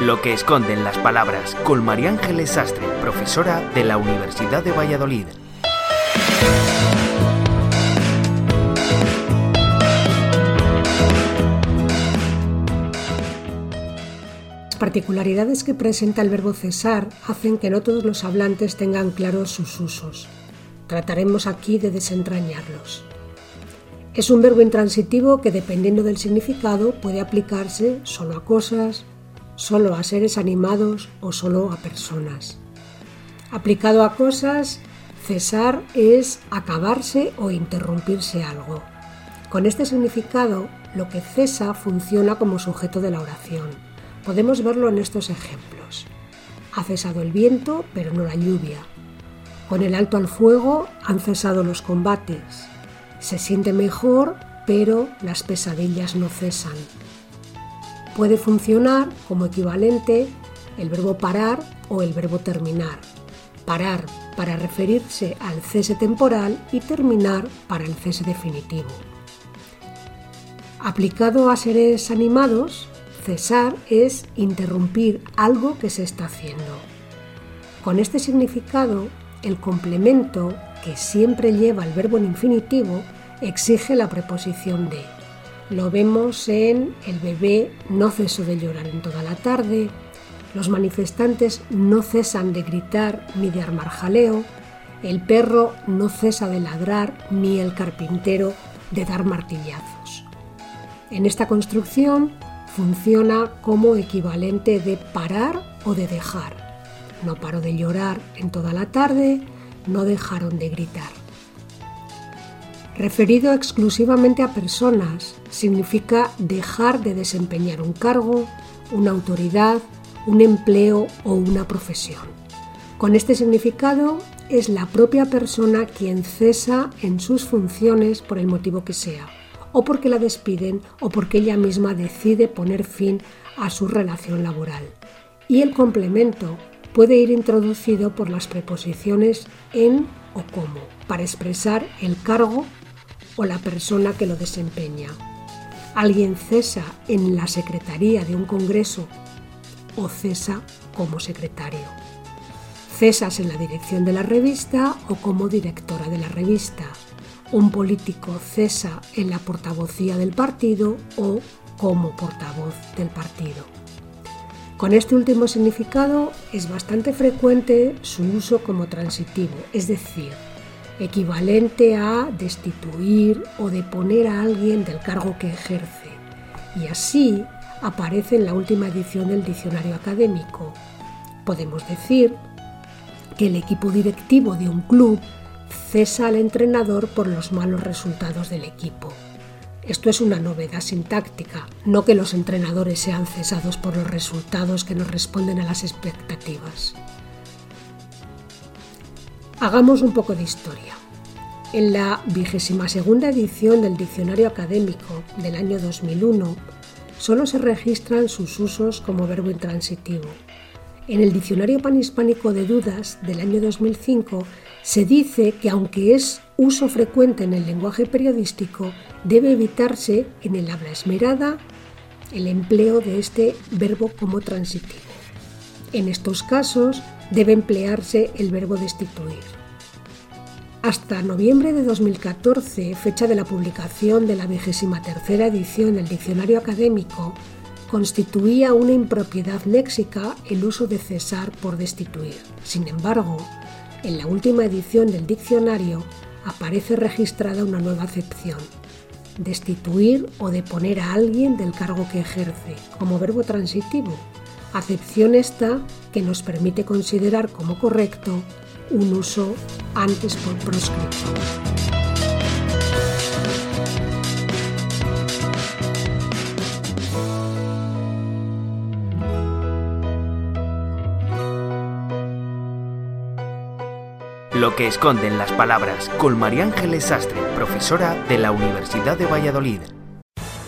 Lo que esconden las palabras con María Ángeles Sastre, profesora de la Universidad de Valladolid. Las particularidades que presenta el verbo cesar hacen que no todos los hablantes tengan claros sus usos. Trataremos aquí de desentrañarlos. Es un verbo intransitivo que dependiendo del significado puede aplicarse solo a cosas, solo a seres animados o solo a personas. Aplicado a cosas, cesar es acabarse o interrumpirse algo. Con este significado, lo que cesa funciona como sujeto de la oración. Podemos verlo en estos ejemplos. Ha cesado el viento, pero no la lluvia. Con el alto al fuego han cesado los combates. Se siente mejor, pero las pesadillas no cesan puede funcionar como equivalente el verbo parar o el verbo terminar. Parar para referirse al cese temporal y terminar para el cese definitivo. Aplicado a seres animados, cesar es interrumpir algo que se está haciendo. Con este significado, el complemento, que siempre lleva el verbo en infinitivo, exige la preposición de. Lo vemos en el bebé no cesó de llorar en toda la tarde, los manifestantes no cesan de gritar ni de armar jaleo, el perro no cesa de ladrar ni el carpintero de dar martillazos. En esta construcción funciona como equivalente de parar o de dejar. No paró de llorar en toda la tarde, no dejaron de gritar. Referido exclusivamente a personas, significa dejar de desempeñar un cargo, una autoridad, un empleo o una profesión. Con este significado es la propia persona quien cesa en sus funciones por el motivo que sea, o porque la despiden o porque ella misma decide poner fin a su relación laboral. Y el complemento puede ir introducido por las preposiciones en o como, para expresar el cargo o la persona que lo desempeña. Alguien cesa en la secretaría de un congreso o cesa como secretario. Cesas en la dirección de la revista o como directora de la revista. Un político cesa en la portavocía del partido o como portavoz del partido. Con este último significado es bastante frecuente su uso como transitivo, es decir, equivalente a destituir o deponer a alguien del cargo que ejerce, y así aparece en la última edición del diccionario académico. Podemos decir que el equipo directivo de un club cesa al entrenador por los malos resultados del equipo. Esto es una novedad sintáctica, no que los entrenadores sean cesados por los resultados que no responden a las expectativas. Hagamos un poco de historia. En la vigésima segunda edición del Diccionario Académico del año 2001, solo se registran sus usos como verbo intransitivo. En el Diccionario Panhispánico de Dudas del año 2005 se dice que aunque es uso frecuente en el lenguaje periodístico, debe evitarse en el habla esmerada el empleo de este verbo como transitivo. En estos casos debe emplearse el verbo destituir. Hasta noviembre de 2014, fecha de la publicación de la vigésima tercera edición del diccionario académico, constituía una impropiedad léxica el uso de cesar por destituir. Sin embargo, en la última edición del diccionario aparece registrada una nueva acepción, destituir o deponer a alguien del cargo que ejerce, como verbo transitivo, acepción esta que nos permite considerar como correcto un uso antes por proscripto. Lo que esconden las palabras con María Ángeles Sastre, profesora de la Universidad de Valladolid.